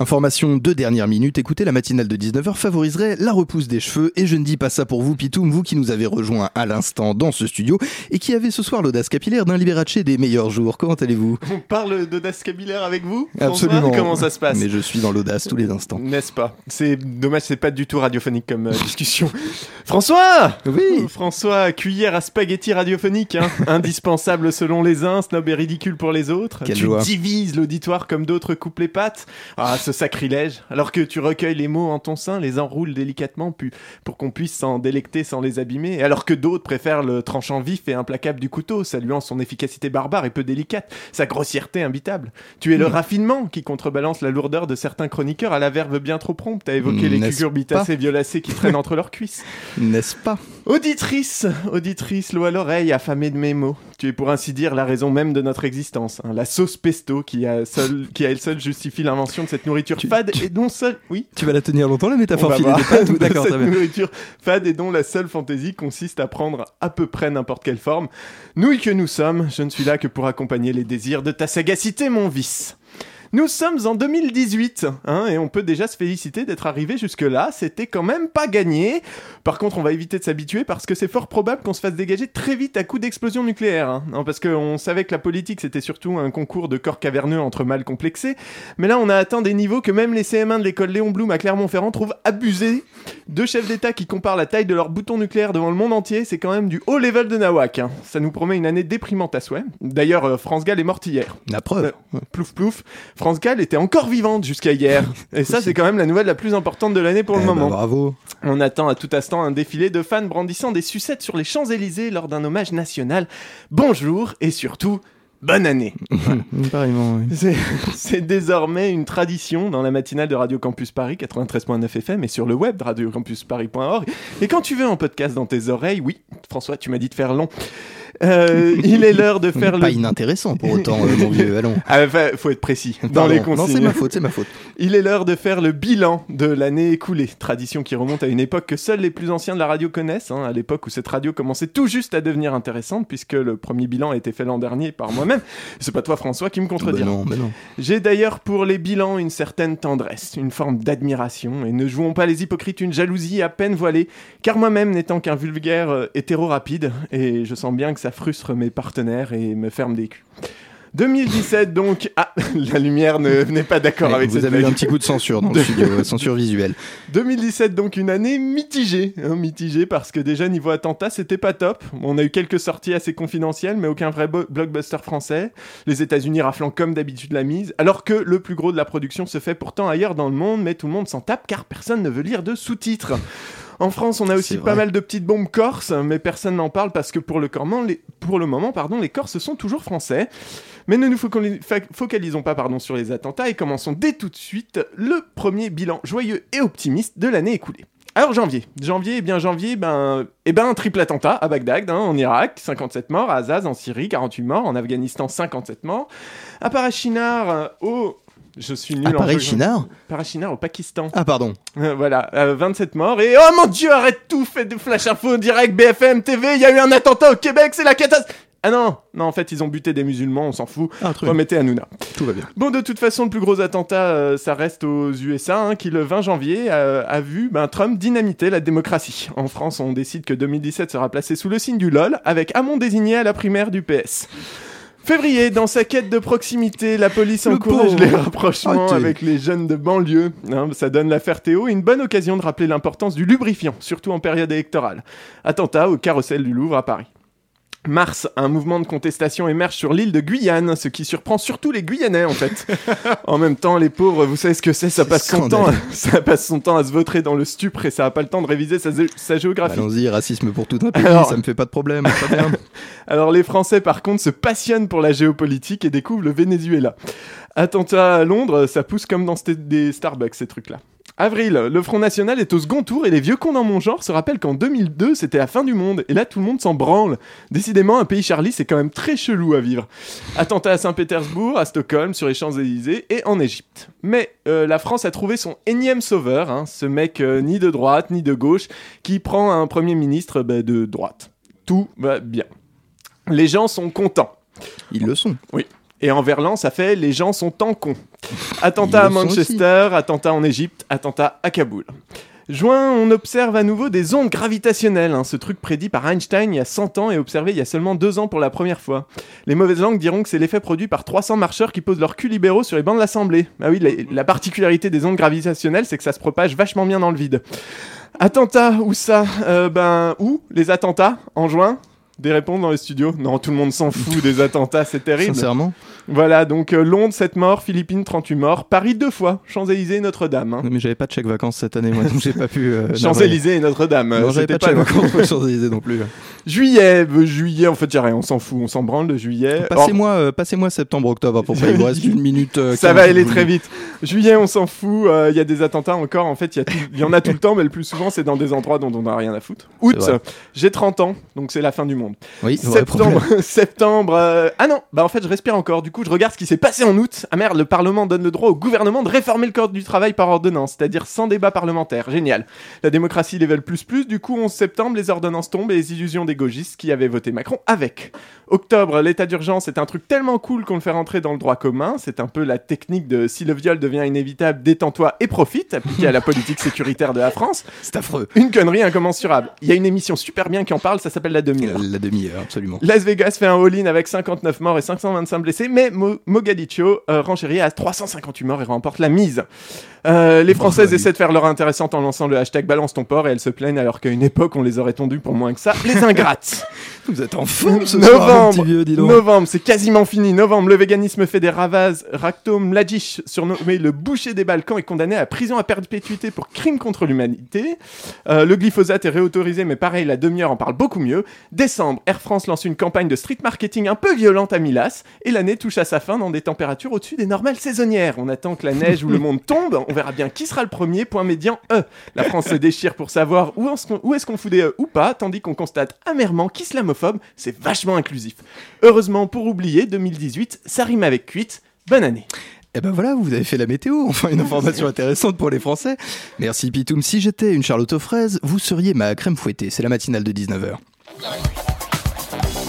Information de dernière minute, écoutez, la matinale de 19h favoriserait la repousse des cheveux et je ne dis pas ça pour vous Pitoum, vous qui nous avez rejoint à l'instant dans ce studio et qui avez ce soir l'audace capillaire d'un Liberace des meilleurs jours. Comment allez-vous? On parle d'audace capillaire avec vous Absolument. Comment ça se passe? Mais je suis dans l'audace tous les instants. N'est-ce pas? C'est dommage, c'est pas du tout radiophonique comme euh, discussion. François Oui François, cuillère à spaghetti radiophonique, hein. indispensable selon les uns, snob et ridicule pour les autres. Quelle tu joie. divises l'auditoire comme d'autres coupent les pattes. Ah, ce sacrilège. Alors que tu recueilles les mots en ton sein, les enroules délicatement pu- pour qu'on puisse s'en délecter sans les abîmer. Et alors que d'autres préfèrent le tranchant vif et implacable du couteau, saluant son efficacité barbare et peu délicate, sa grossièreté imbitable. Tu es le raffinement qui contrebalance la lourdeur de certains chroniqueurs à la verve bien trop prompte à évoquer les cucurbitacées violacées qui traînent entre leurs cuisses. N'est-ce pas? Auditrice, auditrice, l'eau à l'oreille, affamée de mes mots. Tu es pour ainsi dire la raison même de notre existence. hein. La sauce pesto qui a, seule, qui à elle seule justifie l'invention de cette nourriture Tu- fade tu- et dont seule... Oui Tu vas la tenir longtemps la métaphore filée des pâtes D'accord, cette nourriture fade et dont la seule fantaisie consiste à prendre à peu près n'importe quelle forme. Nouilles que nous sommes, je ne suis là que pour accompagner les désirs de ta sagacité, mon vice. Nous sommes en 2018, hein, et on peut déjà se féliciter d'être arrivé jusque-là. C'était quand même pas gagné. Par contre, on va éviter de s'habituer parce que c'est fort probable qu'on se fasse dégager très vite à coup d'explosion nucléaire. hein. Non, parce qu'on savait que la politique c'était surtout un concours de corps caverneux entre mâles complexés. Mais là, on a atteint des niveaux que même les CM1 de l'école Léon Blum à Clermont-Ferrand trouvent abusés. Deux chefs d'État qui comparent la taille de leur bouton nucléaire devant le monde entier, c'est quand même du haut level de nawak. hein. Ça nous promet une année déprimante à souhait. D'ailleurs, euh, France Gall est morte hier. La preuve. Plouf plouf. France Gall était encore vivante jusqu'à hier. Et ça, c'est quand même la nouvelle la plus importante de l'année pour le Eh ben, moment. bravo. On attend à tout instant un défilé de fans brandissant des sucettes sur les Champs-Élysées lors d'un hommage national. Bonjour et surtout, bonne année. Oui. C'est- désormais une tradition dans la matinale de Radio Campus Paris 93.9 FM et sur le web de radiocampusparis.org. Et quand tu veux un podcast dans tes oreilles, oui, François, tu m'as dit de faire long. Euh, il est l'heure de faire Pas le. inintéressant pour autant, euh, mon vieux, allons. Ah, enfin, faut être précis dans Pardon. les Non, c'est consignes. ma faute, c'est ma faute. Il est l'heure de faire le bilan de l'année écoulée. Tradition qui remonte à une époque que seuls les plus anciens de la radio connaissent, hein, à l'époque où cette radio commençait tout juste à devenir intéressante, puisque le premier bilan a été fait l'an dernier par moi-même. C'est pas toi, François, qui me contredira. non, ben non. J'ai d'ailleurs pour les bilans une certaine tendresse, une forme d'admiration, et ne jouons pas les hypocrites une jalousie à peine voilée, car moi-même n'étant qu'un vulgaire euh, hétéro rapide, et je sens bien que ça frustre mes partenaires et me ferme des culs. 2017 donc, ah, la lumière ne n'est pas d'accord avec Vous cette avez eu un petit coup de censure dans le studio, euh, censure visuelle. 2017 donc une année mitigée, hein, mitigée parce que déjà niveau attentat c'était pas top. On a eu quelques sorties assez confidentielles mais aucun vrai blockbuster français. Les États-Unis raflant comme d'habitude la mise, alors que le plus gros de la production se fait pourtant ailleurs dans le monde, mais tout le monde s'en tape car personne ne veut lire de sous-titres. En France, on a aussi pas mal de petites bombes corses, mais personne n'en parle parce que pour le, les, pour le moment, pardon, les Corses sont toujours français. Mais ne nous focalisons pas pardon, sur les attentats et commençons dès tout de suite le premier bilan joyeux et optimiste de l'année écoulée. Alors janvier, janvier, eh bien janvier, ben, eh ben un triple attentat à Bagdad, hein, en Irak, 57 morts, à Azaz en Syrie, 48 morts, en Afghanistan, 57 morts, à Parachinar, euh, au... Je suis nul Ah, en. Chinard au Pakistan. Ah, pardon. Euh, voilà, euh, 27 morts et oh mon dieu, arrête tout, faites des flash info direct BFM TV, il y a eu un attentat au Québec, c'est la catastrophe. Ah non, non, en fait, ils ont buté des musulmans, on s'en fout. Ah, truc. Remettez à Nouna. Tout va bien. Bon, de toute façon, le plus gros attentat, euh, ça reste aux USA, hein, qui le 20 janvier euh, a vu ben, Trump dynamiter la démocratie. En France, on décide que 2017 sera placé sous le signe du LOL, avec Hamon désigné à la primaire du PS. Février, dans sa quête de proximité, la police Le encourage les rapprochements Arrêtez. avec les jeunes de banlieue. Hein, ça donne l'affaire Théo une bonne occasion de rappeler l'importance du lubrifiant, surtout en période électorale. Attentat au carrousel du Louvre à Paris. Mars, un mouvement de contestation émerge sur l'île de Guyane, ce qui surprend surtout les Guyanais en fait. en même temps, les pauvres, vous savez ce que c'est, ça passe son temps, scandaleux. ça passe son temps à se vautrer dans le stupre et ça a pas le temps de réviser sa, sa géographie. Allons-y, racisme pour tout un pays, Alors- ça me fait pas de problème. Alors les Français par contre se passionnent pour la géopolitique et découvrent le Venezuela. Attentat à Londres, ça pousse comme dans des Starbucks ces trucs-là. Avril, le Front National est au second tour et les vieux cons dans mon genre se rappellent qu'en 2002 c'était la fin du monde et là tout le monde s'en branle. Décidément, un pays Charlie c'est quand même très chelou à vivre. Attentat à Saint-Pétersbourg, à Stockholm, sur les Champs-Élysées et en Égypte. Mais euh, la France a trouvé son énième sauveur, hein, ce mec euh, ni de droite ni de gauche qui prend un Premier ministre bah, de droite. Tout va bien. Les gens sont contents. Ils le sont. Oui. Et en verlan, ça fait les gens sont en con. Attentat à Manchester, attentat en Égypte, attentat à Kaboul. Juin, on observe à nouveau des ondes gravitationnelles, hein, ce truc prédit par Einstein il y a 100 ans et observé il y a seulement 2 ans pour la première fois. Les mauvaises langues diront que c'est l'effet produit par 300 marcheurs qui posent leur cul libéraux sur les bancs de l'Assemblée. Ah oui, la, la particularité des ondes gravitationnelles, c'est que ça se propage vachement bien dans le vide. Attentat, où ça? Euh, Ben, où Les attentats? En juin? Des réponses dans les studios Non, tout le monde s'en fout des attentats, c'est terrible. Sincèrement. Voilà, donc euh, Londres, 7 morts, Philippines, 38 morts, Paris, deux fois, Champs-Élysées, Notre-Dame. hein. Non, mais j'avais pas de chèque vacances cette année, moi, donc j'ai pas pu. euh, Champs-Élysées et Notre-Dame. Non, euh, j'avais c'était pas de chèque vacances pour Champs-Élysées non plus. Juillet, euh, juillet, en fait, a rien, on s'en fout, on s'en branle de juillet. Passez-moi euh, passez-moi septembre-octobre peu près. Il vous reste une minute. Ça 15, va aller très vite. Juillet, on s'en fout. Il y a des attentats encore. En fait, il y, en a tout le temps, mais le plus souvent, c'est dans des endroits dont on n'a rien à foutre. Août, j'ai 30 ans, donc c'est la fin du monde. Oui, septembre, septembre. euh, Ah non, bah en fait, je respire encore. Du coup, je regarde ce qui s'est passé en août. Ah merde, le Parlement donne le droit au gouvernement de réformer le code du travail par ordonnance, c'est-à-dire sans débat parlementaire. Génial. La démocratie level plus plus. Du coup, 11 septembre, les ordonnances tombent et les illusions des gauchistes qui avaient voté Macron avec. Octobre, l'état d'urgence est un truc tellement cool qu'on le fait rentrer dans le droit commun. C'est un peu la technique de si le viol devient inévitable, détends-toi et profite, appliquée à la politique sécuritaire de la France. C'est affreux. Une connerie incommensurable. Il y a une émission super bien qui en parle, ça s'appelle La Demi-heure. La demi-heure, absolument. Las Vegas fait un all-in avec 59 morts et 525 blessés, mais Mo- Mogadiscio euh, renchérit à 358 morts et remporte la mise. Euh, les Françaises essaient de faire leur intéressante en lançant le hashtag balance ton port et elles se plaignent alors qu'à une époque on les aurait tondus pour moins que ça. Les ingrates. Vous êtes en forme ce soir, Novembre, petit vieux, dis donc. novembre, c'est quasiment fini. Novembre, le véganisme fait des ravages. Rakto Mladic, surnommé le boucher des Balkans, est condamné à prison à perpétuité pour crime contre l'humanité. Euh, le glyphosate est réautorisé, mais pareil, la demi-heure en parle beaucoup mieux. Décembre, Air France lance une campagne de street marketing un peu violente à Milas, et l'année touche à sa fin dans des températures au-dessus des normales saisonnières. On attend que la neige ou le monde tombe, on verra bien qui sera le premier, point médian E. La France se déchire pour savoir où, est-ce qu'on- où est-ce qu'on fout des E ou pas, tandis qu'on constate amèrement qu'islamophobe, c'est vachement inclusif. Heureusement, pour oublier, 2018, ça rime avec cuite. Bonne année. Eh ben voilà, vous avez fait la météo, enfin une information intéressante pour les Français. Merci Pitoum. Si j'étais une Charlotte aux fraises, vous seriez ma crème fouettée. C'est la matinale de 19h.